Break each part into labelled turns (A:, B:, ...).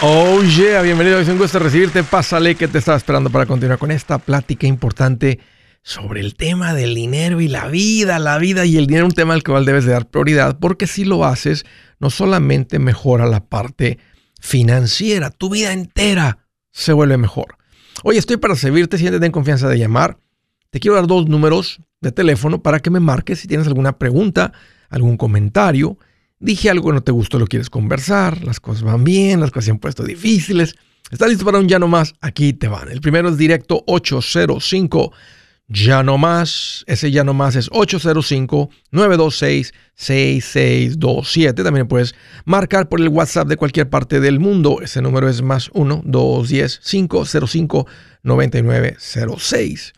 A: Oh yeah, bienvenido, es un gusto recibirte. Pásale que te estaba esperando para continuar con esta plática importante sobre el tema del dinero y la vida, la vida y el dinero, un tema al cual debes de dar prioridad, porque si lo haces, no solamente mejora la parte financiera, tu vida entera se vuelve mejor. Oye, estoy para servirte, siéntete en confianza de llamar. Te quiero dar dos números de teléfono para que me marques si tienes alguna pregunta, algún comentario Dije algo que no te gustó, lo quieres conversar, las cosas van bien, las cosas se han puesto difíciles. ¿Estás listo para un ya no más? Aquí te van. El primero es directo 805 ya no más. Ese ya no más es 805-926-6627. También puedes marcar por el WhatsApp de cualquier parte del mundo. Ese número es más 1-210-505-9906.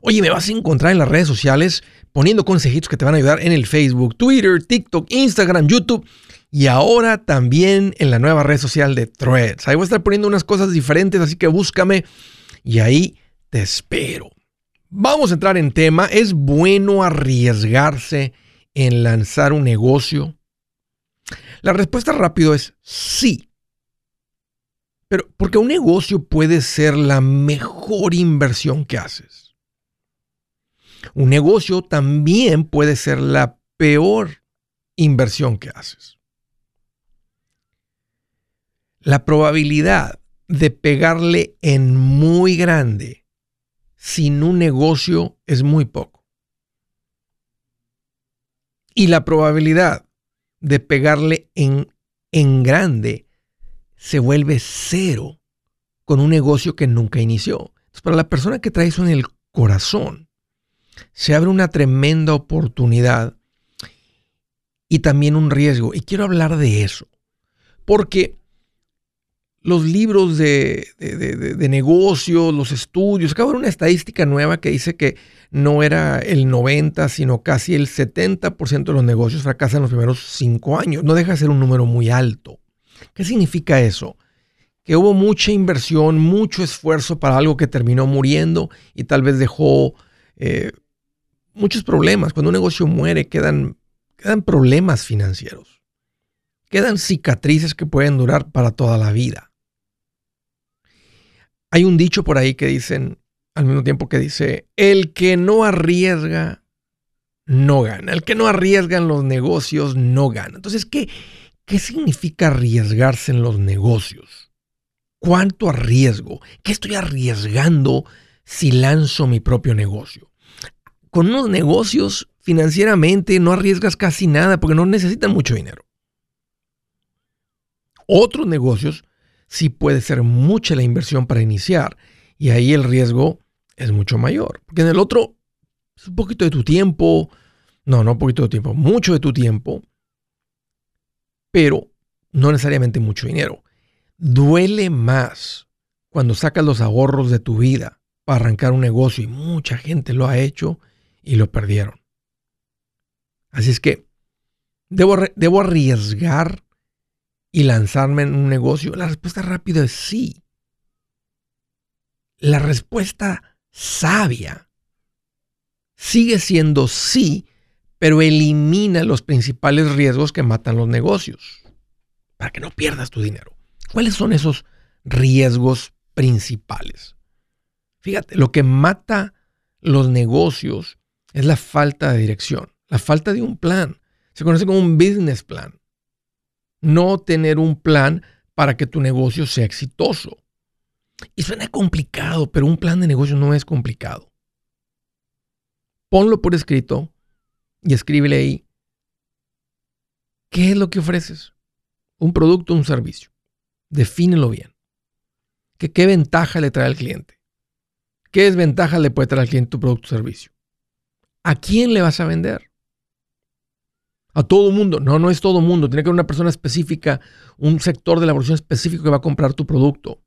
A: Oye, me vas a encontrar en las redes sociales poniendo consejitos que te van a ayudar en el Facebook, Twitter, TikTok, Instagram, YouTube y ahora también en la nueva red social de Threads. Ahí voy a estar poniendo unas cosas diferentes, así que búscame y ahí te espero. Vamos a entrar en tema. ¿Es bueno arriesgarse en lanzar un negocio? La respuesta rápido es sí. Pero porque un negocio puede ser la mejor inversión que haces. Un negocio también puede ser la peor inversión que haces. La probabilidad de pegarle en muy grande sin un negocio es muy poco. Y la probabilidad de pegarle en, en grande se vuelve cero con un negocio que nunca inició. Entonces, para la persona que trae eso en el corazón, se abre una tremenda oportunidad y también un riesgo. Y quiero hablar de eso, porque los libros de, de, negocios, los estudios, acabo de una estadística nueva que dice que no era el 90, sino casi el 70% de los negocios fracasan en los primeros cinco años. No deja de ser un número muy alto. ¿Qué significa eso? Que hubo mucha inversión, mucho esfuerzo para algo que terminó muriendo y tal vez dejó eh, muchos problemas. Cuando un negocio muere, quedan, quedan problemas financieros. Quedan cicatrices que pueden durar para toda la vida. Hay un dicho por ahí que dicen, al mismo tiempo que dice, el que no arriesga, no gana. El que no arriesga en los negocios, no gana. Entonces, ¿qué, qué significa arriesgarse en los negocios? ¿Cuánto arriesgo? ¿Qué estoy arriesgando si lanzo mi propio negocio? Con unos negocios financieramente no arriesgas casi nada porque no necesitan mucho dinero. Otros negocios sí puede ser mucha la inversión para iniciar y ahí el riesgo es mucho mayor. Porque en el otro es un poquito de tu tiempo, no, no un poquito de tiempo, mucho de tu tiempo, pero no necesariamente mucho dinero. Duele más cuando sacas los ahorros de tu vida para arrancar un negocio y mucha gente lo ha hecho y lo perdieron. Así es que, ¿debo, ¿debo arriesgar y lanzarme en un negocio? La respuesta rápida es sí. La respuesta sabia sigue siendo sí, pero elimina los principales riesgos que matan los negocios para que no pierdas tu dinero. ¿Cuáles son esos riesgos principales? Fíjate, lo que mata los negocios es la falta de dirección, la falta de un plan. Se conoce como un business plan. No tener un plan para que tu negocio sea exitoso. Y suena complicado, pero un plan de negocio no es complicado. Ponlo por escrito y escríbele ahí. ¿Qué es lo que ofreces? Un producto o un servicio. Defínelo bien. ¿Qué, ¿Qué ventaja le trae al cliente? ¿Qué desventaja le puede traer al cliente tu producto o servicio? ¿A quién le vas a vender? A todo mundo. No, no es todo mundo. Tiene que haber una persona específica, un sector de la población específico que va a comprar tu producto.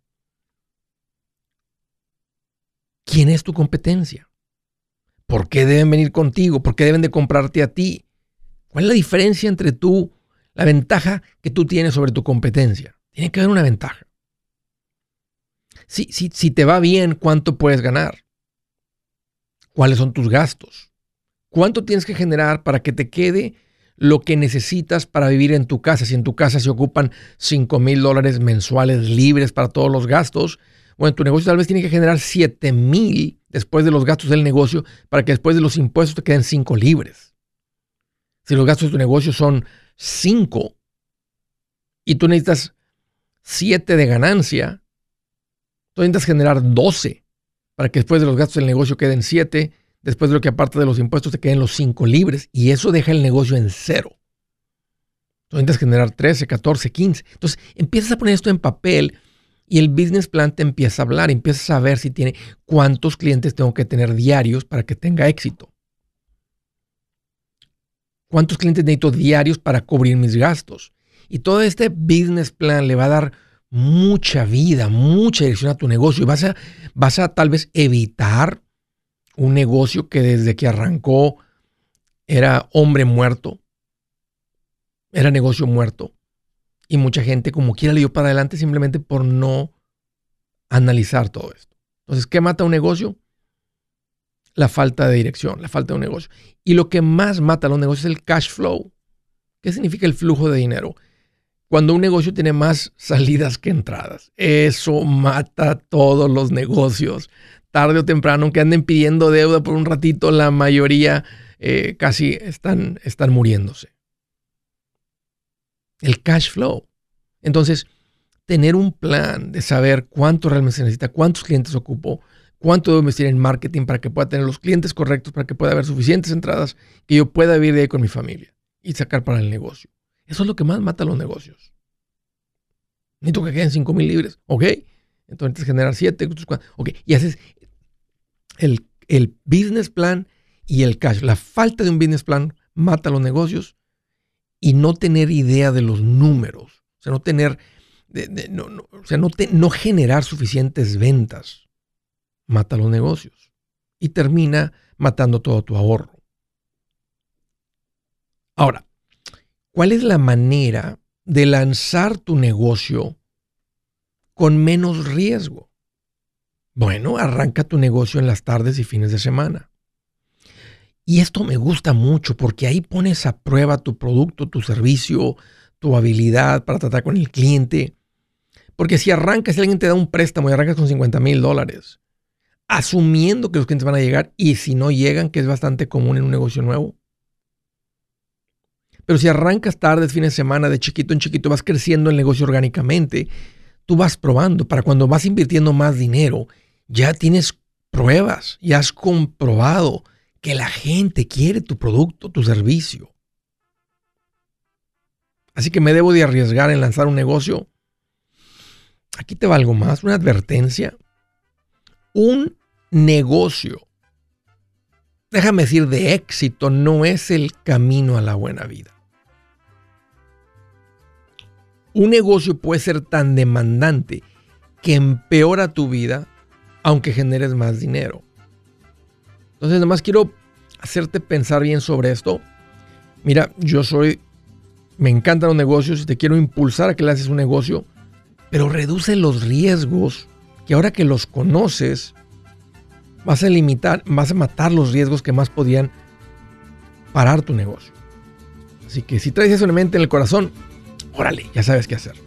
A: ¿Quién es tu competencia? ¿Por qué deben venir contigo? ¿Por qué deben de comprarte a ti? ¿Cuál es la diferencia entre tú, la ventaja que tú tienes sobre tu competencia? Tiene que haber una ventaja. Si, si, si te va bien, ¿cuánto puedes ganar? ¿Cuáles son tus gastos? ¿Cuánto tienes que generar para que te quede lo que necesitas para vivir en tu casa. Si en tu casa se ocupan 5 mil dólares mensuales libres para todos los gastos, bueno, tu negocio tal vez tiene que generar 7 mil después de los gastos del negocio para que después de los impuestos te queden 5 libres. Si los gastos de tu negocio son 5 y tú necesitas 7 de ganancia, tú necesitas generar 12 para que después de los gastos del negocio queden 7, después de lo que aparte de los impuestos te queden los 5 libres y eso deja el negocio en cero. Tú necesitas generar 13, 14, 15. Entonces empiezas a poner esto en papel y el business plan te empieza a hablar, empiezas a ver si tiene cuántos clientes tengo que tener diarios para que tenga éxito. ¿Cuántos clientes necesito diarios para cubrir mis gastos? Y todo este business plan le va a dar mucha vida, mucha dirección a tu negocio y vas a, vas a tal vez evitar un negocio que desde que arrancó era hombre muerto, era negocio muerto. Y mucha gente como quiera le dio para adelante simplemente por no analizar todo esto. Entonces, ¿qué mata un negocio? La falta de dirección, la falta de un negocio. Y lo que más mata a los negocios es el cash flow. ¿Qué significa el flujo de dinero? Cuando un negocio tiene más salidas que entradas. Eso mata todos los negocios. Tarde o temprano, aunque anden pidiendo deuda por un ratito, la mayoría eh, casi están, están muriéndose el cash flow. Entonces, tener un plan de saber cuánto realmente se necesita, cuántos clientes ocupo, cuánto debo investir en marketing para que pueda tener los clientes correctos, para que pueda haber suficientes entradas, que yo pueda vivir de ahí con mi familia y sacar para el negocio. Eso es lo que más mata a los negocios. Necesito que queden 5 mil libres. Ok. Entonces generar 7. Ok. Y haces el, el business plan y el cash. La falta de un business plan mata los negocios y no tener idea de los números, o sea, no tener, o sea, no, no generar suficientes ventas, mata los negocios y termina matando todo tu ahorro. Ahora, ¿cuál es la manera de lanzar tu negocio con menos riesgo? Bueno, arranca tu negocio en las tardes y fines de semana. Y esto me gusta mucho porque ahí pones a prueba tu producto, tu servicio, tu habilidad para tratar con el cliente. Porque si arrancas, si alguien te da un préstamo y arrancas con 50 mil dólares, asumiendo que los clientes van a llegar y si no llegan, que es bastante común en un negocio nuevo. Pero si arrancas tarde, fines de semana, de chiquito en chiquito, vas creciendo el negocio orgánicamente, tú vas probando para cuando vas invirtiendo más dinero, ya tienes pruebas, ya has comprobado que la gente quiere tu producto, tu servicio. Así que me debo de arriesgar en lanzar un negocio. Aquí te va algo más, una advertencia. Un negocio, déjame decir, de éxito no es el camino a la buena vida. Un negocio puede ser tan demandante que empeora tu vida aunque generes más dinero. Entonces, nada más quiero hacerte pensar bien sobre esto. Mira, yo soy, me encantan los negocios y te quiero impulsar a que le haces un negocio, pero reduce los riesgos que ahora que los conoces, vas a limitar, vas a matar los riesgos que más podían parar tu negocio. Así que si traes eso en mente, en el corazón, órale, ya sabes qué hacer.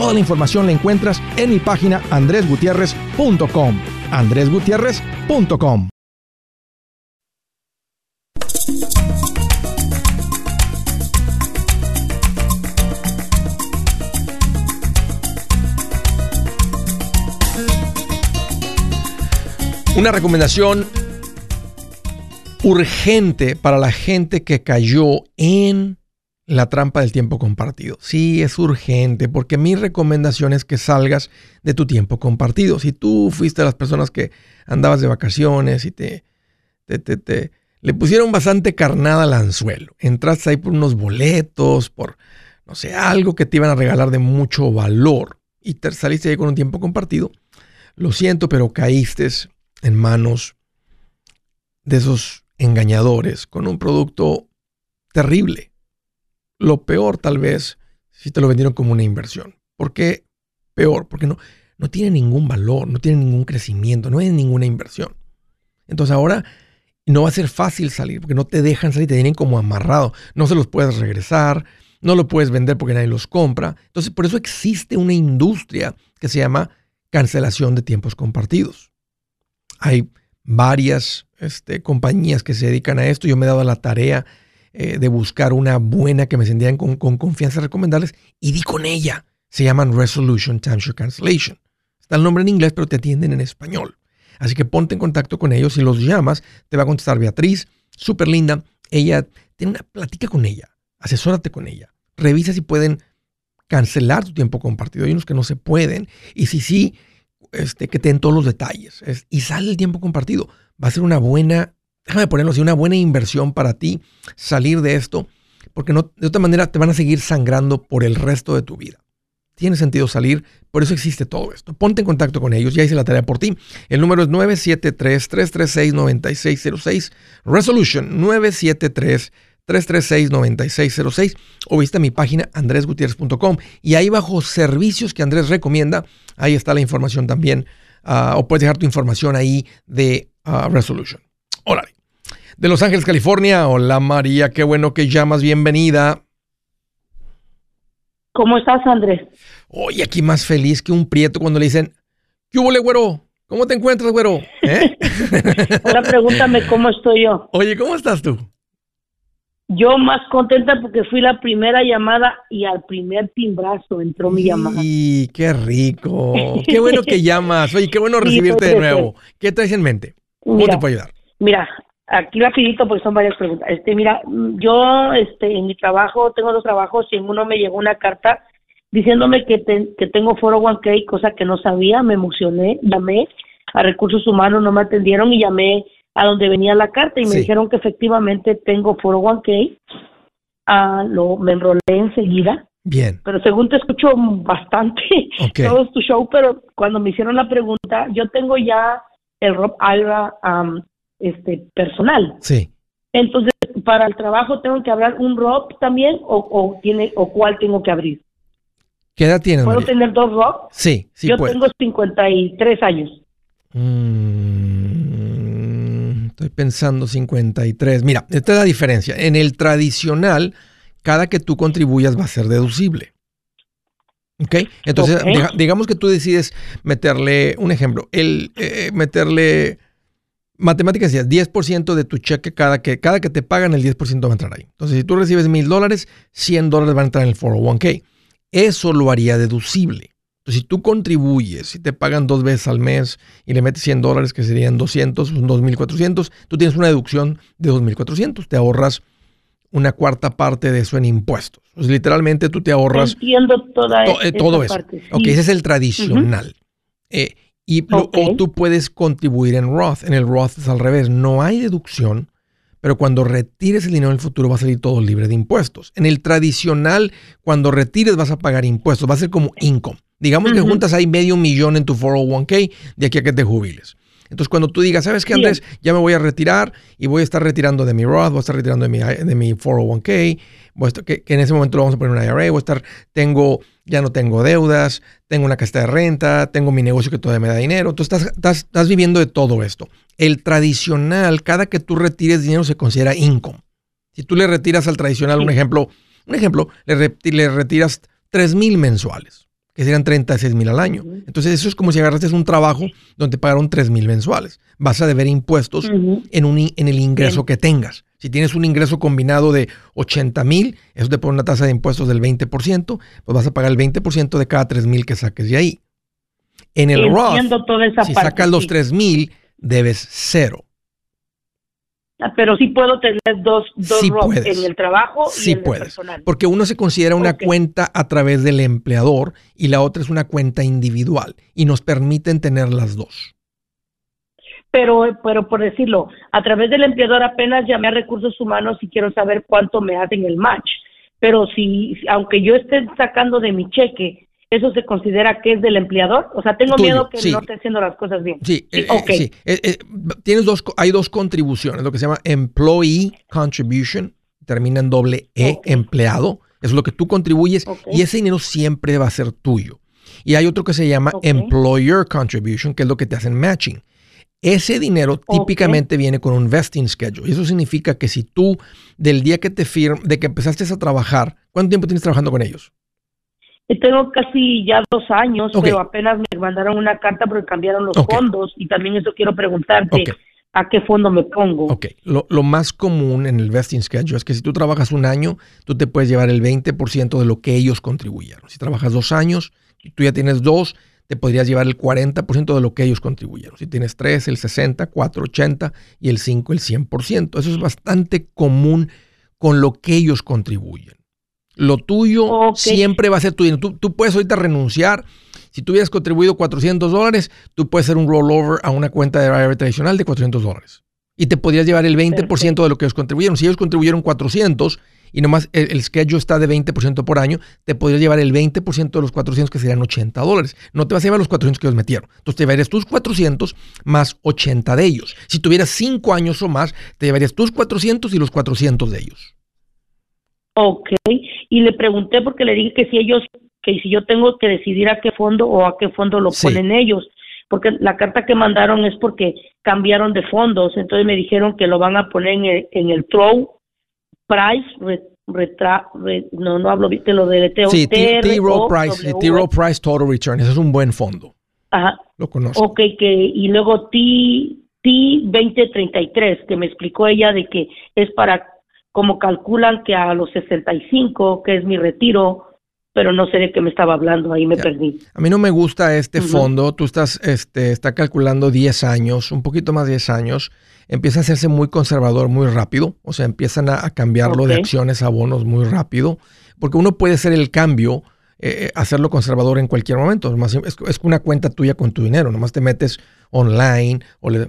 B: Toda la información la encuentras en mi página andresgutierrez.com. andresgutierrez.com.
A: Una recomendación urgente para la gente que cayó en la trampa del tiempo compartido. Sí, es urgente porque mi recomendación es que salgas de tu tiempo compartido. Si tú fuiste de las personas que andabas de vacaciones y te, te, te, le pusieron bastante carnada al anzuelo, entraste ahí por unos boletos, por, no sé, algo que te iban a regalar de mucho valor y te saliste ahí con un tiempo compartido, lo siento, pero caíste en manos de esos engañadores con un producto terrible lo peor tal vez si te lo vendieron como una inversión. ¿Por qué peor? Porque no, no tiene ningún valor, no tiene ningún crecimiento, no es ninguna inversión. Entonces ahora no va a ser fácil salir porque no te dejan salir, te tienen como amarrado. No se los puedes regresar, no lo puedes vender porque nadie los compra. Entonces por eso existe una industria que se llama cancelación de tiempos compartidos. Hay varias este, compañías que se dedican a esto. Yo me he dado la tarea eh, de buscar una buena que me sentieran con, con confianza recomendarles y di con ella. Se llaman Resolution Timeshare Cancellation. Está el nombre en inglés, pero te atienden en español. Así que ponte en contacto con ellos. Si los llamas, te va a contestar Beatriz, súper linda. Ella, tiene una plática con ella, asesórate con ella. Revisa si pueden cancelar tu tiempo compartido. Hay unos que no se pueden. Y si sí, este, que te den todos los detalles. y sale el tiempo compartido. Va a ser una buena déjame ponerlo así, una buena inversión para ti salir de esto, porque de otra manera te van a seguir sangrando por el resto de tu vida. Tiene sentido salir, por eso existe todo esto. Ponte en contacto con ellos, ya hice la tarea por ti. El número es 973-336-9606, Resolution 973-336-9606, o visita mi página andresgutierrez.com y ahí bajo servicios que Andrés recomienda, ahí está la información también, ah, o puedes dejar tu información ahí de ah, Resolution. Hola. De Los Ángeles, California. Hola María, qué bueno que llamas. Bienvenida.
C: ¿Cómo estás, Andrés?
A: Oye, aquí más feliz que un prieto cuando le dicen, ¿qué hubo, güero? ¿Cómo te encuentras, güero? ¿Eh?
C: Ahora pregúntame cómo estoy yo.
A: Oye, ¿cómo estás tú?
C: Yo más contenta porque fui la primera llamada y al primer timbrazo entró mi llamada.
A: Y qué rico. Qué bueno que llamas. Oye, qué bueno recibirte de nuevo. ¿Qué traes en mente? ¿Cómo te puedo ayudar?
C: Mira, aquí rapidito porque son varias preguntas. Este, mira, yo este en mi trabajo tengo dos trabajos y en uno me llegó una carta diciéndome que, que tengo foro 1K, cosa que no sabía, me emocioné, llamé a recursos humanos, no me atendieron y llamé a donde venía la carta y me dijeron que efectivamente tengo foro 1K. Ah, lo, me enrolé enseguida.
A: Bien.
C: Pero según te escucho bastante todo tu show, pero cuando me hicieron la pregunta, yo tengo ya el Rob Alba este, personal.
A: Sí.
C: Entonces, para el trabajo tengo que abrir un ROP también o, tiene o cuál tengo que abrir.
A: ¿Qué edad tienes?
C: ¿Puedo tener dos ROP?
A: Sí, sí.
C: Yo tengo 53 años.
A: Mm, estoy pensando 53. Mira, esta es la diferencia. En el tradicional, cada que tú contribuyas va a ser deducible. ¿Ok? Entonces, digamos que tú decides meterle, un ejemplo, el eh, meterle matemáticas decía 10% de tu cheque cada que, cada que te pagan, el 10% va a entrar ahí. Entonces, si tú recibes mil dólares, 100 dólares van a entrar en el 401k. Eso lo haría deducible. Entonces, si tú contribuyes, si te pagan dos veces al mes y le metes 100 dólares, que serían 200, son 2.400, tú tienes una deducción de 2.400. Te ahorras una cuarta parte de eso en impuestos. literalmente tú te ahorras...
C: Entiendo toda
A: eh, todo eso. Ok, ese es el tradicional. Eh, y o tú puedes contribuir en Roth. En el Roth es al revés. No hay deducción, pero cuando retires el dinero en el futuro va a salir todo libre de impuestos. En el tradicional, cuando retires vas a pagar impuestos. Va a ser como income. Digamos que juntas ahí medio millón en tu 401k de aquí a que te jubiles. Entonces, cuando tú digas, ¿sabes qué, Andrés? Ya me voy a retirar y voy a estar retirando de mi Roth, voy a estar retirando de mi, de mi 401k, que, en ese momento lo vamos a poner en una IRA, voy a estar, tengo, ya no tengo deudas, tengo una casta de renta, tengo mi negocio que todavía me da dinero. Tú estás, estás, viviendo de todo esto. El tradicional, cada que tú retires dinero se considera income. Si tú le retiras al tradicional, un ejemplo, un ejemplo, le, le retiras 3 mil mensuales que serían 36 mil al año. Entonces eso es como si agarraste un trabajo donde pagaron 3 mil mensuales. Vas a deber impuestos en, un, en el ingreso que tengas. Si tienes un ingreso combinado de 80 mil, eso te pone una tasa de impuestos del 20%, pues vas a pagar el 20% de cada 3 mil que saques de ahí. En el Roth, si sacas los 3 mil, debes cero.
C: Pero sí puedo tener dos, dos en el trabajo y en el personal.
A: Porque uno se considera una cuenta a través del empleador y la otra es una cuenta individual y nos permiten tener las dos.
C: Pero, pero por decirlo, a través del empleador apenas llamé a recursos humanos y quiero saber cuánto me hacen el match. Pero si, aunque yo esté sacando de mi cheque ¿eso se considera que es del empleador? O sea, tengo miedo que no esté haciendo las cosas bien.
A: Sí, sí, eh, eh, eh, tienes dos, hay dos contribuciones, lo que se llama Employee Contribution, termina en doble E, empleado, es lo que tú contribuyes y ese dinero siempre va a ser tuyo. Y hay otro que se llama Employer Contribution, que es lo que te hacen matching. Ese dinero típicamente viene con un vesting schedule. Y eso significa que si tú, del día que te firm, de que empezaste a trabajar, ¿cuánto tiempo tienes trabajando con ellos?
C: Tengo casi ya dos años, pero apenas me mandaron una carta porque cambiaron los fondos y también eso quiero preguntarte. ¿A qué fondo me pongo?
A: Ok, lo, más común en el vesting schedule es que si tú trabajas un año, tú te puedes llevar el 20% de lo que ellos contribuyeron. Si trabajas dos años y tú ya tienes dos, te podrías llevar el 40% de lo que ellos contribuyeron. Si tienes tres, el 60, 4, 80 y el 5, el 100%. Eso es bastante común con lo que ellos contribuyen. Lo tuyo siempre va a ser tuyo. Tú, tú puedes ahorita renunciar. Si tú hubieras contribuido 400 dólares, tú puedes hacer un rollover a una cuenta de IRA tradicional de 400 dólares. Y te podrías llevar el 20% de lo que ellos contribuyeron. Si ellos contribuyeron 400 y nomás el, el schedule está de 20% por año, te podrías llevar el 20% de los 400 que serían 80 dólares. No te vas a llevar los 400 que ellos metieron. Entonces te llevarías tus 400 más 80 de ellos. Si tuvieras 5 años o más, te llevarías tus 400 y los 400 de ellos.
C: Ok, y le pregunté porque le dije que si ellos, que si yo tengo que decidir a qué fondo o a qué fondo lo ponen ellos, porque la carta que mandaron es porque cambiaron de fondos, entonces me dijeron que lo van a poner en el, en el Throw Price, retra, no, no hablo de lo de
A: Sí, T-Row Price, T-Row Price Total Return, ese es un buen fondo.
C: Ajá.
A: Lo conozco.
C: Ok, que, y luego T, T2033, que me explicó ella de que es para como calculan que a los 65, que es mi retiro, pero no sé de qué me estaba hablando, ahí me perdí.
A: A mí no me gusta este fondo, tú estás, este, está calculando 10 años, un poquito más de 10 años, empieza a hacerse muy conservador muy rápido, o sea, empiezan a, cambiarlo de acciones a bonos muy rápido, porque uno puede hacer el cambio, eh, eh, hacerlo conservador en cualquier momento, es, es una cuenta tuya con tu dinero, nomás te metes online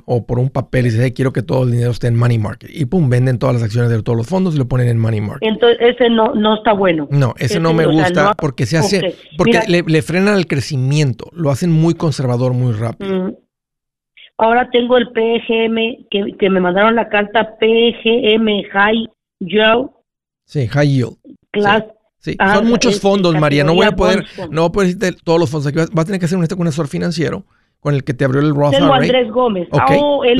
A: o, por un papel y dice, quiero que todo el dinero esté en money market. Y pum, venden todas las acciones de todos los fondos y lo ponen en money market.
C: Entonces, ese no, no está bueno.
A: No, ese, no me gusta porque se hace, porque le, frenan el crecimiento, lo hacen muy conservador muy rápido. Mm.
C: Ahora tengo el PGM, que, que, me mandaron la carta PGM High Yield.
A: Sí, High Yield. Sí. Ah, son muchos fondos, María. No voy a poder, no voy a poder decirte todos los fondos. Vas, vas a tener que hacer un, un asesor financiero con el que te abrió el Roth
C: Tengo Andrés Gómez.
A: Okay. Oh, él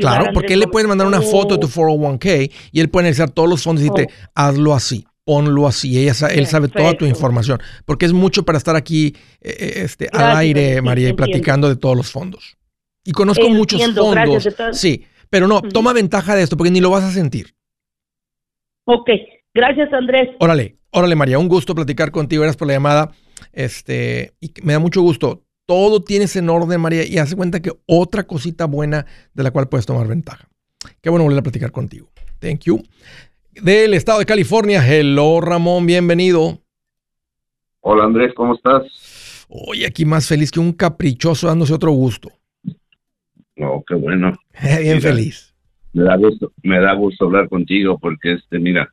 A: claro, porque él le puede mandar una foto de tu 401k y él puede analizar todos los fondos y decirte, oh. hazlo así, ponlo así. Ella, él sabe toda tu información. Porque es mucho para estar aquí eh, eh, este, al aire, María, y platicando de todos los fondos. Y conozco muchos fondos. Sí, pero no, toma ventaja de esto porque ni lo vas a sentir.
C: Ok, gracias Andrés.
A: Órale, órale María, un gusto platicar contigo. Gracias por la llamada. Este, y me da mucho gusto. Todo tienes en orden, María, y hace cuenta que otra cosita buena de la cual puedes tomar ventaja. Qué bueno volver a platicar contigo. Thank you. Del estado de California, hello Ramón, bienvenido.
D: Hola Andrés, ¿cómo estás?
A: Hoy aquí más feliz que un caprichoso dándose otro gusto.
D: No, qué bueno.
A: Bien feliz.
D: Me da gusto, me da gusto hablar contigo porque este, mira,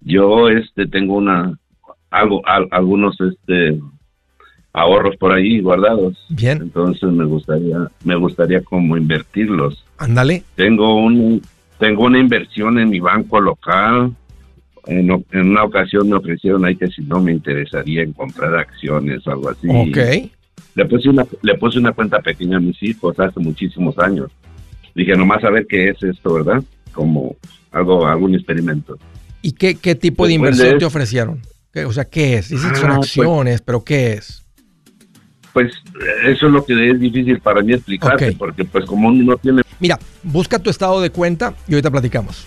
D: yo este tengo una algo algunos este ahorros por ahí guardados.
A: Bien.
D: Entonces me gustaría me gustaría como invertirlos.
A: Ándale.
D: Tengo un tengo una inversión en mi banco local. En, en, una ocasión me ofrecieron ahí que si no me interesaría en comprar acciones o algo así.
A: Ok.
D: Le puse una, le puse una cuenta pequeña a mis hijos hace muchísimos años. Dije, nomás a ver qué es esto, ¿verdad? Como algo, algún experimento.
A: ¿Y qué, qué tipo de inversión te ofrecieron? O sea, ¿qué es? Dicen que son ah, pues acciones, pero ¿qué es?
D: Pues eso es lo que es difícil para mí explicarte, porque pues como uno no tiene...
A: Mira, busca tu estado de cuenta y ahorita platicamos.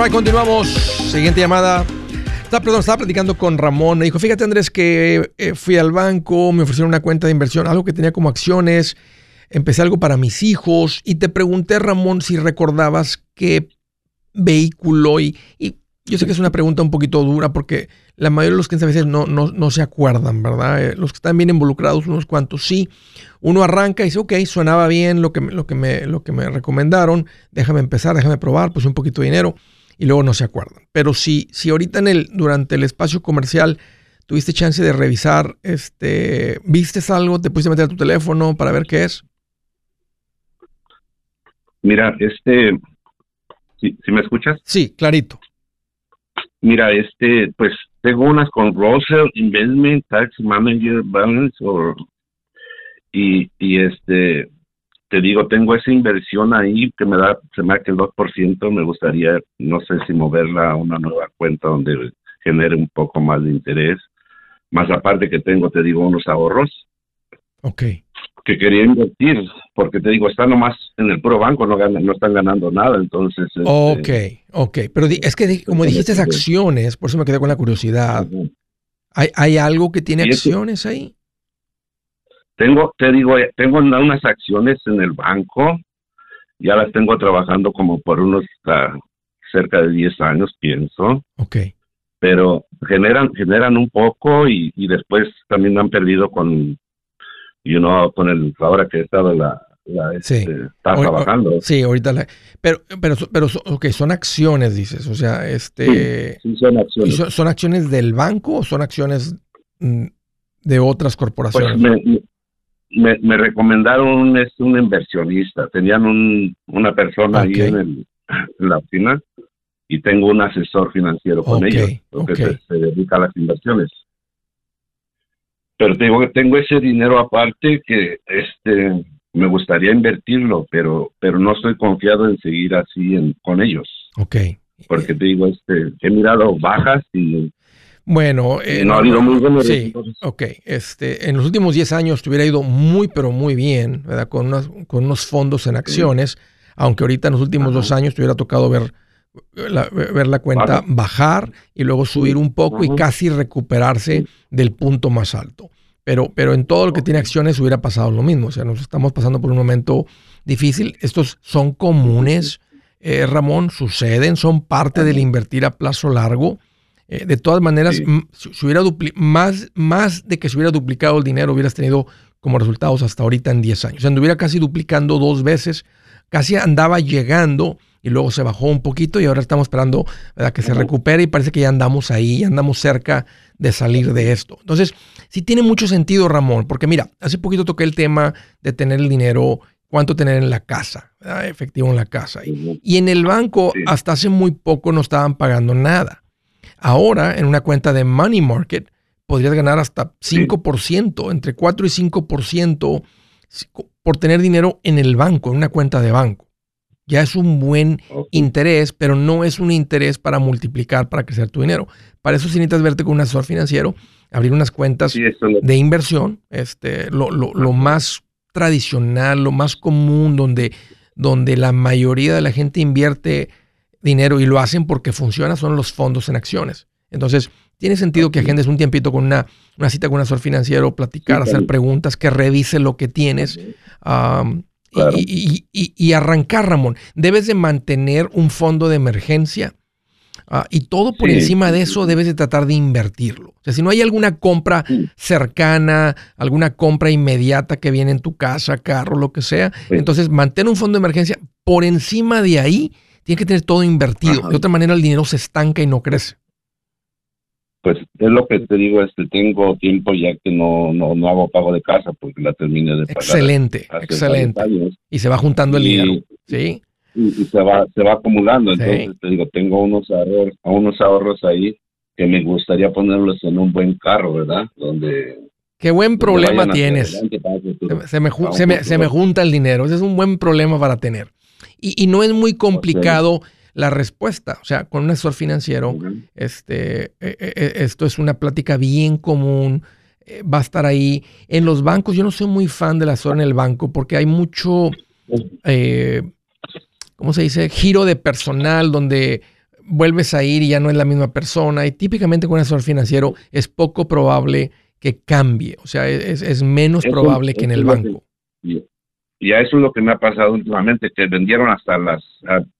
A: Alright, continuamos. Siguiente llamada. Estaba, perdón, estaba platicando con Ramón. Me dijo, fíjate Andrés que eh, fui al banco, me ofrecieron una cuenta de inversión, algo que tenía como acciones, empecé algo para mis hijos y te pregunté, Ramón, si recordabas qué vehículo y, yo sé que es una pregunta un poquito dura porque la mayoría de los clientes a veces no, se acuerdan, ¿verdad? Eh, los que están bien involucrados, unos cuantos sí. Uno arranca y dice, ok, sonaba bien lo que, lo que, me, lo que me recomendaron, déjame empezar, déjame probar, pues un poquito de dinero y luego no se acuerdan. Pero si, si ahorita en el, durante el espacio comercial tuviste chance de revisar, este, vistes algo, te pudiste meter a tu teléfono para ver qué es.
D: Mira, este, si me escuchas?
A: Sí, clarito.
D: Mira, este, pues tengo unas con Russell Investment Tax Manager Balance y, y este te digo, tengo esa inversión ahí que me da, se me da que el 2%, me gustaría, no sé si moverla a una nueva cuenta donde genere un poco más de interés. Más aparte que tengo, te digo, unos ahorros.
A: Ok.
D: Que quería invertir, porque te digo, está nomás en el puro banco, no, no están ganando nada, entonces... Este,
A: ok, ok. Pero es que como dijiste acciones, por eso me quedé con la curiosidad. ¿Hay, ¿Hay algo que tiene acciones ahí?
D: Tengo, te digo, tengo unas acciones en el banco, ya las tengo trabajando como por unos ah, cerca de 10 años, pienso.
A: Ok.
D: Pero generan, generan un poco y, después también han perdido con, you know, con el, ahora que he estado la, la este, está trabajando.
A: Sí, ahorita la, pero, pero, pero, ok, son acciones, dices, o sea, este.
D: Sí, son acciones.
A: son, acciones del banco o son acciones mm, de otras corporaciones? Pues
D: me, me recomendaron un, este, un inversionista. Tenían un, una persona ahí en, la oficina y tengo un asesor financiero con ellos, que se, dedica a las inversiones. Pero tengo, tengo ese dinero aparte que este me gustaría invertirlo, pero pero no estoy confiado en seguir así en, con ellos.
A: Ok.
D: Porque te digo, este, he mirado bajas y
A: bueno,
D: eh, no, ha habido muy buenos
A: sí, ok. Este, en los últimos 10 años te hubiera ido muy, pero muy bien, ¿verdad? Con, unas, con unos fondos en acciones, aunque ahorita en los últimos dos años te hubiera tocado ver ver la cuenta bajar y luego subir un poco y casi recuperarse del punto más alto. Pero, pero en todo lo que tiene acciones hubiera pasado lo mismo. O sea, nos estamos pasando por un momento difícil. Estos son comunes, eh, Ramón, suceden, son parte del invertir a plazo largo. Eh, de todas maneras, si, hubiera más, más de que se hubiera duplicado el dinero, hubieras tenido como resultados hasta ahorita en 10 años. O sea, anduviera casi duplicando dos veces, casi andaba llegando y luego se bajó un poquito y ahora estamos esperando que se recupere y parece que ya andamos ahí, ya andamos cerca de salir de esto. Entonces, sí tiene mucho sentido, Ramón, porque mira, hace poquito toqué el tema de tener el dinero, cuánto tener en la casa, efectivo en la casa. Y, en el banco, hasta hace muy poco no estaban pagando nada. Ahora, en una cuenta de Money Market, podrías ganar hasta 5%, entre 4 y 5% por tener dinero en el banco, en una cuenta de banco. Ya es un buen interés, pero no es un interés para multiplicar, para crecer tu dinero. Para eso sí necesitas verte con un asesor financiero, abrir unas cuentas de inversión, este, lo, más tradicional, lo más común, donde, donde la mayoría de la gente invierte dinero y lo hacen porque funciona, son los fondos en acciones. Entonces, tiene sentido que agendes un tiempito con una, una cita con un asesor financiero, platicar, hacer preguntas, que revise lo que tienes. Y, arrancar, Ramón. Debes de mantener un fondo de emergencia ah, y todo por encima de eso debes de tratar de invertirlo. O sea, si no hay alguna compra cercana, alguna compra inmediata que viene en tu casa, carro, lo que sea, entonces mantén un fondo de emergencia. Por encima de ahí, tienes que tener todo invertido. De otra manera, el dinero se estanca y no crece
D: pues es lo que te digo, este tengo tiempo ya que no, no, no hago pago de casa porque la terminé de pagar.
A: Excelente, excelente. Y se va juntando el dinero, ¿sí?
D: Y, se va se va acumulando, entonces te digo, tengo unos ahorros, unos ahorros ahí que me gustaría ponerlos en un buen carro, ¿verdad? Donde
A: Qué buen problema tienes. Se, me, se, me, se me junta el dinero, ese es un buen problema para tener. Y, y no es muy complicado la respuesta. O sea, con un asesor financiero, este, e, e, e, esto es una plática bien común, eh, va a estar ahí. En los bancos, yo no soy muy fan del asesor en el banco porque hay mucho, eh, ¿cómo se dice? Giro de personal donde vuelves a ir y ya no es la misma persona. Y típicamente con un asesor financiero es poco probable que cambie. O sea, es, menos probable que en el banco.
D: Y a eso es lo que me ha pasado últimamente, que vendieron hasta las...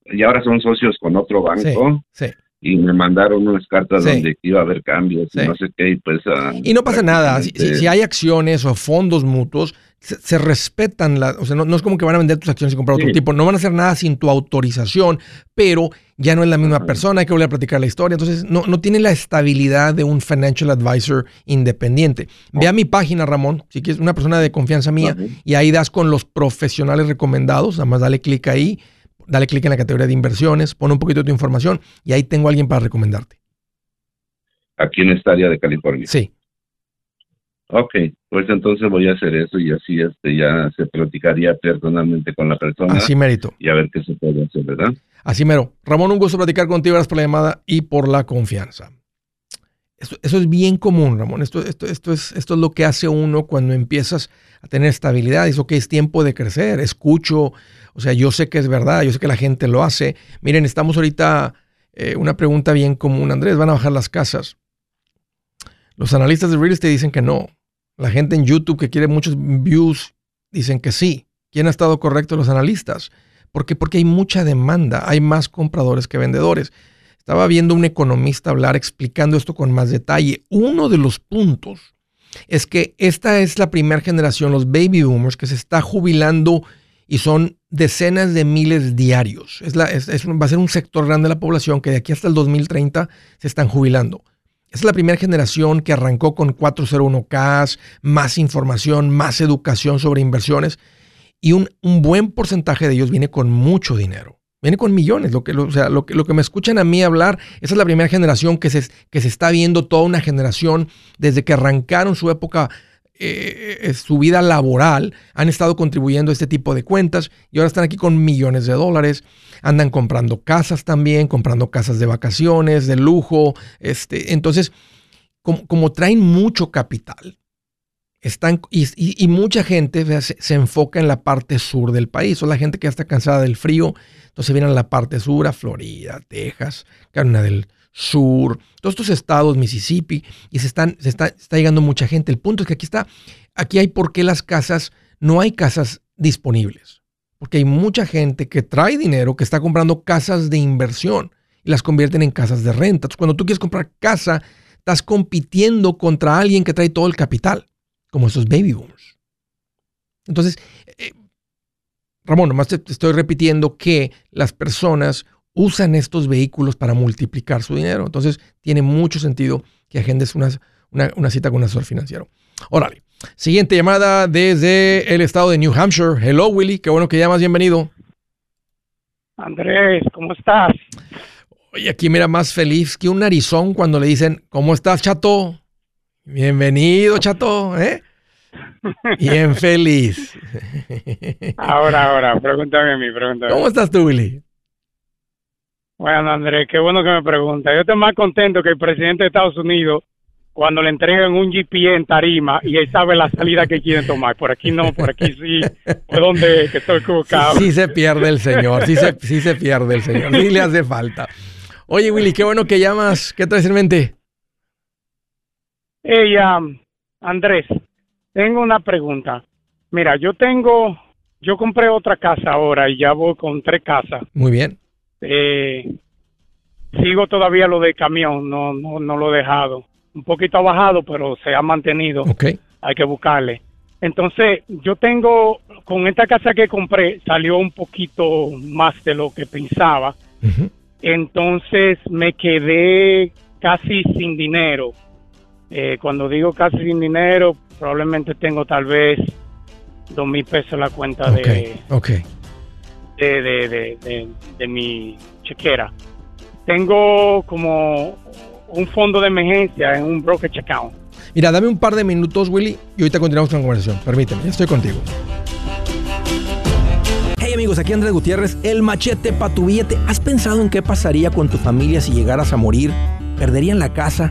D: y ahora son socios con otro banco. Sí, Y me mandaron unas cartas donde iba a haber cambios y no sé qué. Y, pues, ah,
A: y no pasa nada. Si, si, hay acciones o fondos mutuos, se, respetan, la, o sea, no, es como que van a vender tus acciones y comprar otro tipo, no van a hacer nada sin tu autorización, pero ya no es la misma persona, hay que volver a platicar la historia, entonces no, no tiene la estabilidad de un financial advisor independiente. Ve a mi página, Ramón, si quieres, una persona de confianza mía, y ahí das con los profesionales recomendados, nada más dale clic ahí, dale clic en la categoría de inversiones, pon un poquito de tu información y ahí tengo a alguien para recomendarte.
D: Aquí en esta área de California.
A: Sí.
D: Ok, pues entonces voy a hacer eso y así este ya se platicaría personalmente con la persona.
A: Así mérito.
D: Y a ver qué se puede hacer, ¿verdad?
A: Así mero. Ramón, un gusto platicar contigo, gracias por la llamada y por la confianza. Esto, eso es bien común, Ramón. Esto, esto, esto, es, esto es lo que hace uno cuando empiezas a tener estabilidad. Dice, ok, es tiempo de crecer. Escucho, o sea, yo sé que es verdad, yo sé que la gente lo hace. Miren, estamos ahorita, eh, una pregunta bien común. Andrés, ¿van a bajar las casas? Los analistas de real estate dicen que no. La gente en YouTube que quiere muchos views dicen que sí. ¿Quién ha estado correcto? Los analistas. ¿Por qué? Porque hay mucha demanda, hay más compradores que vendedores. Estaba viendo un economista hablar explicando esto con más detalle. Uno de los puntos es que esta es la primera generación, los baby boomers, que se está jubilando y son decenas de miles diarios. Es la, va a ser un sector grande de la población que de aquí hasta el 2030 se están jubilando. Es la primera generación que arrancó con 401k, más información, más educación sobre inversiones y un, buen porcentaje de ellos viene con mucho dinero. Viene con millones. Lo que, o sea, lo que me escuchan a mí hablar, esa es la primera generación que se, que se está viendo toda una generación desde que arrancaron su época eh, eh, su vida laboral, han estado contribuyendo a este tipo de cuentas y ahora están aquí con millones de dólares. Andan comprando casas también, comprando casas de vacaciones, de lujo. Este, entonces, como, traen mucho capital, están, y, mucha gente se, enfoca en la parte sur del país, o la gente que ya está cansada del frío, entonces vienen a la parte sur, a Florida, Texas, Carolina del Sur, todos estos estados, Mississippi, y se, están, se está, está llegando mucha gente. El punto es que aquí está, aquí hay por qué las casas, no hay casas disponibles, porque hay mucha gente que trae dinero, que está comprando casas de inversión y las convierten en casas de renta. Entonces, cuando tú quieres comprar casa, estás compitiendo contra alguien que trae todo el capital como esos baby boomers. Entonces, eh, Ramón, nomás te, estoy repitiendo que las personas usan estos vehículos para multiplicar su dinero. Entonces, tiene mucho sentido que agendes una, una, cita con un asesor financiero. Órale. Siguiente llamada desde el estado de New Hampshire. Hello, Willy. Qué bueno que llamas. Bienvenido.
E: Andrés, ¿cómo estás?
A: Oye, aquí mira más feliz que un narizón cuando le dicen, ¿cómo estás, chato? Bienvenido, chato, ¿eh? Bien feliz.
E: Ahora, ahora, pregúntame a mí, pregúntame.
A: ¿Cómo estás tú, Willy?
E: Bueno, Andrés, qué bueno que me pregunta. Yo estoy más contento que el presidente de Estados Unidos cuando le entregan un GP en tarima y él sabe la salida que quieren tomar. Por aquí no, por aquí sí. ¿Por dónde que estoy equivocado?
A: Sí, se pierde el señor, sí se, sí se pierde el señor. Sí le hace falta. Oye, Willy, qué bueno que llamas. ¿Qué traes en mente?
E: Hey, Andrés, tengo una pregunta. Mira, yo tengo, yo compré otra casa ahora y ya voy con tres casas.
A: Muy bien.
E: Eh, sigo todavía lo de camión, no, no, no lo he dejado. Un poquito ha bajado, pero se ha mantenido.
A: Ok.
E: Hay que buscarle. Entonces, yo tengo, con esta casa que compré, salió un poquito más de lo que pensaba. Entonces, me quedé casi sin dinero. Eh, cuando digo casi sin dinero, probablemente tengo tal vez dos mil pesos en la cuenta de, De, de, mi chequera. Tengo como un fondo de emergencia en un brokerage account.
A: Mira, dame un par de minutos, Willy, y ahorita continuamos con la conversación. Permíteme, ya estoy contigo.
F: Hey amigos, aquí Andrés Gutiérrez, el machete para tu billete. ¿Has pensado en qué pasaría con tu familia si llegaras a morir? ¿Perderían la casa?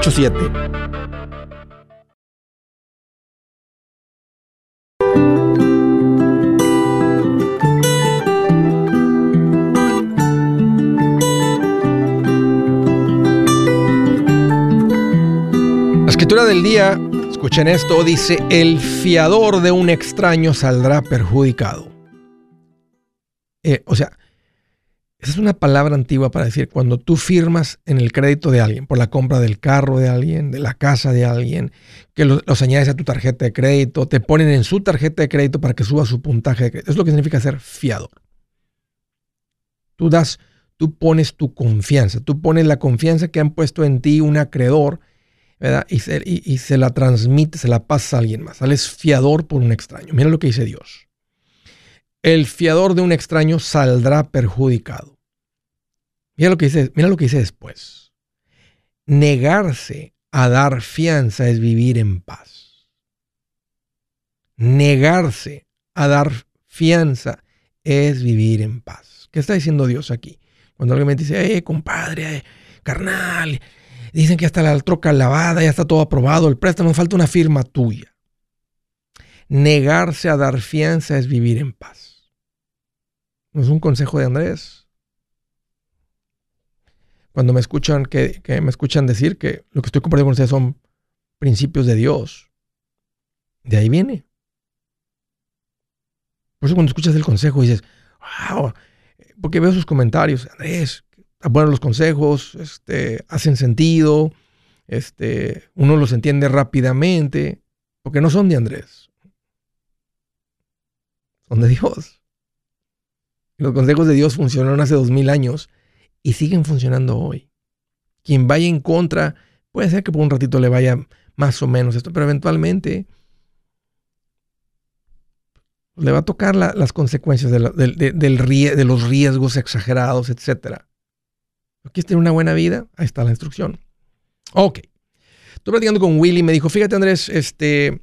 A: 987. escritura del día, escuchen esto, dice, el fiador de un extraño saldrá perjudicado. Eh, o sea, esa es una palabra antigua para decir cuando tú firmas en el crédito de alguien, por la compra del carro de alguien, de la casa de alguien, que los, añades a tu tarjeta de crédito, te ponen en su tarjeta de crédito para que suba su puntaje de crédito. Es lo que significa ser fiador. Tú das, tú pones tu confianza, tú pones la confianza que han puesto en ti un acreedor y se, la transmite, se la pasa a alguien más. Sales fiador por un extraño. Mira lo que dice Dios. El fiador de un extraño saldrá perjudicado. Mira lo que dice, mira lo que dice después. Negarse a dar fianza es vivir en paz. Negarse a dar fianza es vivir en paz. ¿Qué está diciendo Dios aquí? Cuando alguien me dice, eh, compadre, carnal, Dicen que hasta la troca lavada, ya está todo aprobado, el préstamo, falta una firma tuya. Negarse a dar fianza es vivir en paz. ¿No es un consejo de Andrés? Cuando me escuchan, que, me escuchan decir que lo que estoy compartiendo con ustedes son principios de Dios. De ahí viene. Por eso cuando escuchas el consejo dices, wow, porque veo sus comentarios, Andrés, buenos los consejos, este, hacen sentido, este, uno los entiende rápidamente, porque no son de Andrés, son de Dios. Los consejos de Dios funcionaron hace dos mil años y siguen funcionando hoy. Quien vaya en contra, puede ser que por un ratito le vaya más o menos esto, pero eventualmente le va a tocar las consecuencias de, de, los riesgos exagerados, etc. ¿Quieres tener una buena vida? Ahí está la instrucción. Ok. Estoy platicando con Willy, me dijo, fíjate Andrés, este,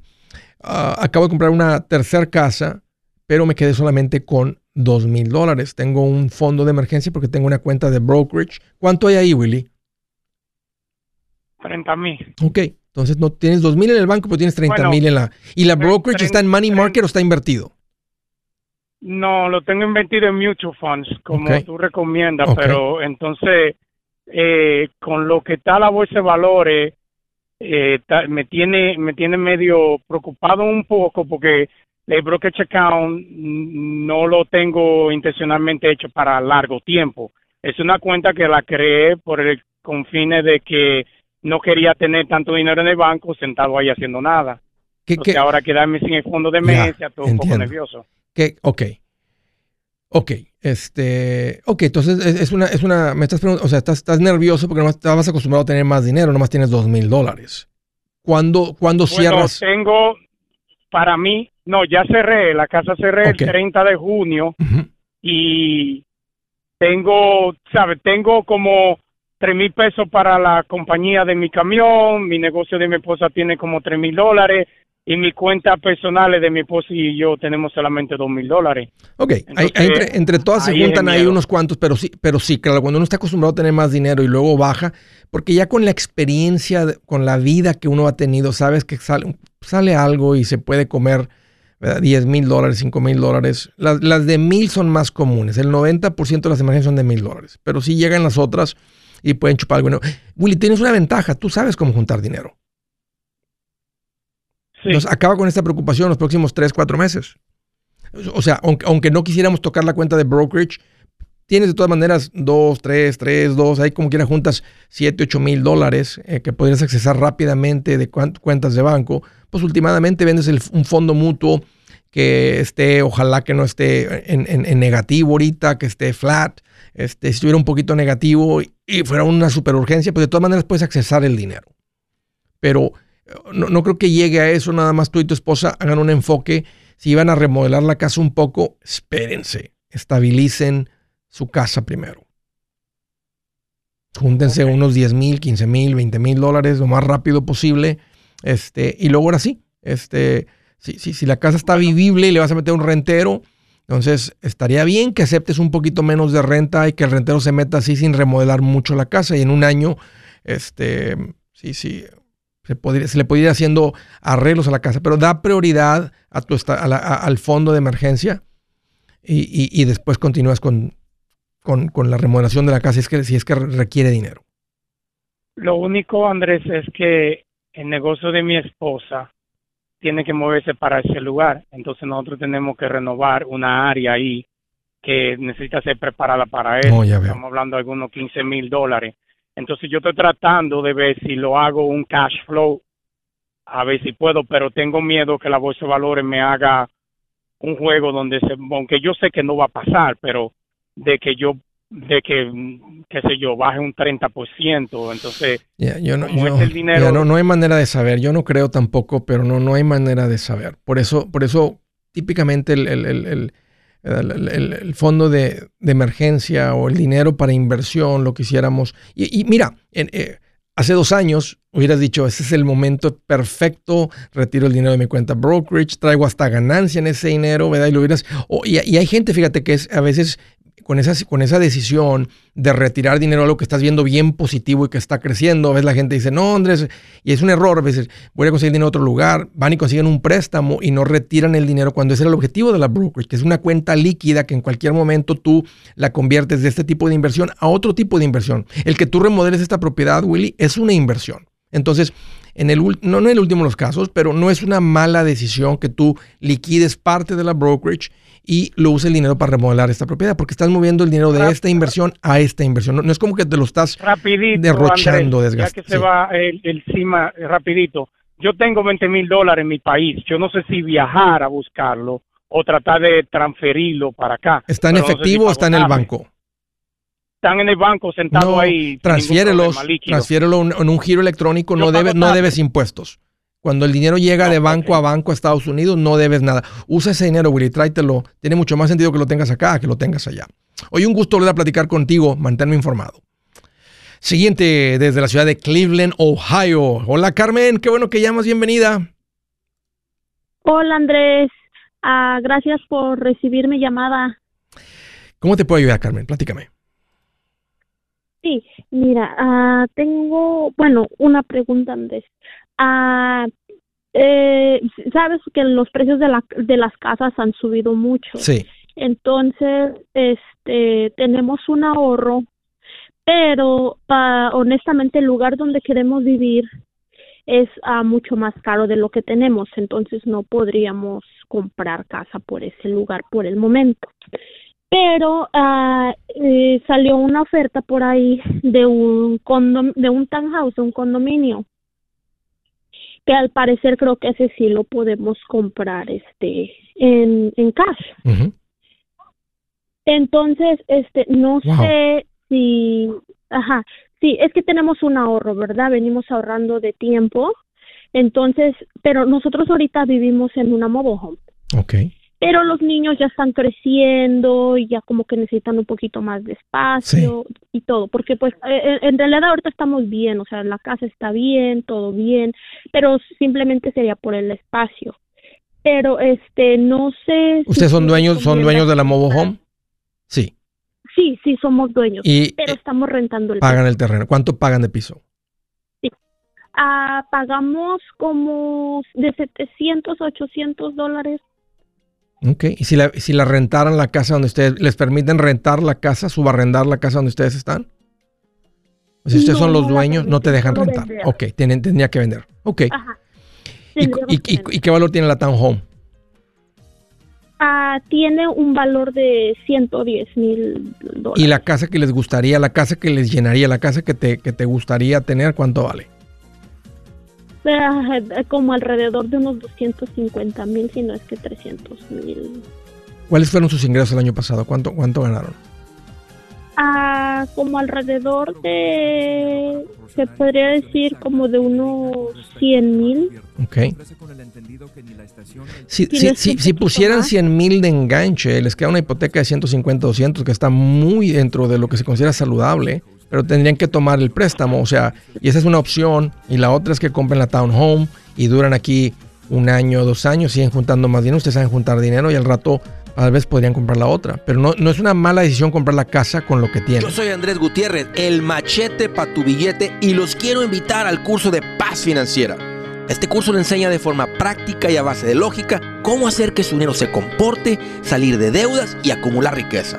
A: ah, acabo de comprar una tercera casa, pero me quedé solamente con dos mil dólares. Tengo un fondo de emergencia porque tengo una cuenta de brokerage. ¿Cuánto hay ahí, Willy?
E: 30 mil.
A: Ok, entonces no tienes dos mil en el banco, pero tienes 30 mil en la... ¿Y la brokerage está en money market o está invertido?
E: No, lo tengo invertido en mutual funds, como tú recomiendas, pero entonces, eh, con lo que está la bolsa de valores, eh, me tiene me tiene medio preocupado un poco porque el brokerage account no lo tengo intencionalmente hecho para largo tiempo. Es una cuenta que la creé por el con fines de que no quería tener tanto dinero en el banco sentado ahí haciendo nada. Que ahora quedarme sin el fondo de emergencia, todo un poco nervioso
A: ok. Ok, este, ok, entonces es, una, es una, me estás preguntando, o sea, estás, estás nervioso porque no estabas acostumbrado a tener más dinero, nomás tienes dos mil dólares. ¿Cuándo, ¿cuándo cierras?
E: tengo, para mí, no, ya cerré, la casa cerré el 30 de junio y tengo, ¿sabes? Tengo como tres mil pesos para la compañía de mi camión, mi negocio de mi esposa tiene como tres mil dólares, y mi cuenta personal de mi esposa y yo tenemos solamente dos mil dólares.
A: Ok, entre, todas se juntan ahí unos cuantos, pero sí, pero sí, claro, cuando uno está acostumbrado a tener más dinero y luego baja, porque ya con la experiencia, con la vida que uno ha tenido, sabes que sale, sale algo y se puede comer 10 mil dólares, 5 mil dólares. Las, las de mil son más comunes, el 90% de las emergencias son de mil dólares, pero sí llegan las otras y pueden chupar algo. Willy, tienes una ventaja, tú sabes cómo juntar dinero. Nos acaba con esta preocupación los próximos 3, 4 meses. O sea, aunque, no quisiéramos tocar la cuenta de brokerage, tienes de todas maneras 2, 3, 3, 2, ahí como quiera juntas 7, 8 mil dólares eh, que podrías accesar rápidamente de cuentas de banco. Pues últimamente vendes un fondo mutuo que esté, ojalá que no esté en, negativo ahorita, que esté flat. Este, si estuviera un poquito negativo y fuera una super urgencia, pues de todas maneras puedes accesar el dinero. Pero no, creo que llegue a eso, nada más tú y tu esposa hagan un enfoque. Si iban a remodelar la casa un poco, espérense, estabilicen su casa primero. Júntense unos 10 mil, 15 mil, 20 mil dólares lo más rápido posible. Este, y luego ahora sí, este, si, si, si la casa está vivible y le vas a meter un rentero, entonces estaría bien que aceptes un poquito menos de renta y que el rentero se meta así sin remodelar mucho la casa. Y en un año, este, sí, sí, se, podría, se le podría ir haciendo arreglos a la casa, pero da prioridad a tu, al fondo de emergencia y, después continúas con, con, la remodelación de la casa si es, que, si es que requiere dinero.
E: Lo único, Andrés, es que el negocio de mi esposa tiene que moverse para ese lugar. Entonces nosotros tenemos que renovar una área ahí que necesita ser preparada para eso. Oh, Estamos hablando de algunos 15 mil dólares. Entonces yo estoy tratando de ver si lo hago un cash flow, a ver si puedo, pero tengo miedo que la bolsa de valores me haga un juego donde se, aunque yo sé que no va a pasar, pero de que yo de que, qué sé yo, baje un 30%. Entonces,
A: yo no, el dinero... no, no hay manera de saber. Yo no creo tampoco, pero no, no hay manera de saber. Por eso, por eso típicamente el, el el, fondo de, emergencia o el dinero para inversión, lo que hiciéramos. Y, mira, eh, hace dos años hubieras dicho, ese es el momento perfecto, retiro el dinero de mi cuenta brokerage, traigo hasta ganancia en ese dinero, ¿verdad? Y lo hubieras... y, y, hay gente, fíjate, que es a veces con esa, con esa decisión de retirar dinero a algo que estás viendo bien positivo y que está creciendo, a veces la gente dice, no, Andrés, y es un error, a veces voy a conseguir dinero en otro lugar, van y consiguen un préstamo y no retiran el dinero cuando ese era el objetivo de la brokerage, que es una cuenta líquida que en cualquier momento tú la conviertes de este tipo de inversión a otro tipo de inversión. El que tú remodeles esta propiedad, Willy, es una inversión. Entonces, en el, no, no en el último de los casos, pero no es una mala decisión que tú liquides parte de la brokerage y lo uses el dinero para remodelar esta propiedad, porque estás moviendo el dinero de esta inversión a esta inversión. No, es como que te lo estás derrochando, desgastando.
E: Ya que se va el, el cima rapidito. Yo tengo 20 mil dólares en mi país. Yo no sé si viajar a buscarlo o tratar de transferirlo para acá.
A: ¿Está en efectivo o está en el banco?
E: Están en el banco sentados ahí.
A: Transfiérelos, transfiérelo en un giro electrónico, no, debes, no debes impuestos. Cuando el dinero llega de banco a banco a Estados Unidos, no debes nada. Usa ese dinero, Willy, tráetelo. Tiene mucho más sentido que lo tengas acá que lo tengas allá. Hoy un gusto volver a platicar contigo. Manténme informado. Siguiente, desde la ciudad de Cleveland, Ohio. Hola, Carmen. Qué bueno que llamas. Bienvenida.
G: Hola, Andrés. Ah, gracias por recibir mi llamada.
A: ¿Cómo te puedo ayudar, Carmen? Platícame.
G: Sí, mira, ah, tengo, bueno, una pregunta, Andrés. Ah, eh, sabes que los precios de, la, de las casas han subido mucho.
A: Sí.
G: Entonces, este, tenemos un ahorro, pero honestamente el lugar donde queremos vivir es mucho más caro de lo que tenemos, entonces no podríamos comprar casa por ese lugar por el momento. Pero eh, salió una oferta por ahí de un condom de un townhouse, un condominio, que al parecer creo que ese sí lo podemos comprar este en, en cash. Entonces, este, no sé si, ajá, Sí, es que tenemos un ahorro, ¿verdad? Venimos ahorrando de tiempo. Entonces, pero nosotros ahorita vivimos en una mobile home.
A: Ok.
G: Pero los niños ya están creciendo y ya como que necesitan un poquito más de espacio y todo, porque pues eh, eh, en realidad ahorita estamos bien, o sea, la casa está bien, todo bien, pero simplemente sería por el espacio. Pero este, no sé.
A: ¿Ustedes son dueños, son dueños de la mobile home? Sí.
G: Sí, sí, somos dueños, pero estamos rentando el
A: Pagan el terreno. ¿Cuánto pagan de piso?
G: Sí. Ah, pagamos como de 700, 800 dólares.
A: Ok, y si la, si la rentaran la casa donde ustedes, ¿les permiten rentar la casa, subarrendar la casa donde ustedes están? si ustedes son los dueños, no te dejan rentar. Ok, tienen, tendría que vender. Ok. Ajá. ¿Y, y, qué valor tiene la townhome?
G: Ah, tiene un valor de 110 mil dólares.
A: ¿Y la casa que les gustaría, la casa que les llenaría, la casa que te, que te gustaría tener, cuánto vale?
G: Ah, como alrededor de unos 250 mil, si no es que 300 mil.
A: ¿Cuáles fueron sus ingresos el año pasado? ¿Cuánto, cuánto ganaron?
G: Ah, como alrededor de, se podría decir, como de unos 100 mil.
A: Ok. Si, si, pusieran 100 mil de enganche, les queda una hipoteca de 150, 200, que está muy dentro de lo que se considera saludable, pero tendrían que tomar el préstamo, o sea, y esa es una opción, y la otra es que compren la townhome y duran aquí un año, dos años, siguen juntando más dinero, ustedes saben juntar dinero y al rato tal vez podrían comprar la otra. Pero no, no es una mala decisión comprar la casa con lo que tienen.
F: Yo soy Andrés Gutiérrez, el machete para tu billete y los quiero invitar al curso de paz financiera. Este curso le enseña de forma práctica y a base de lógica cómo hacer que su dinero se comporte, salir de deudas y acumular riqueza.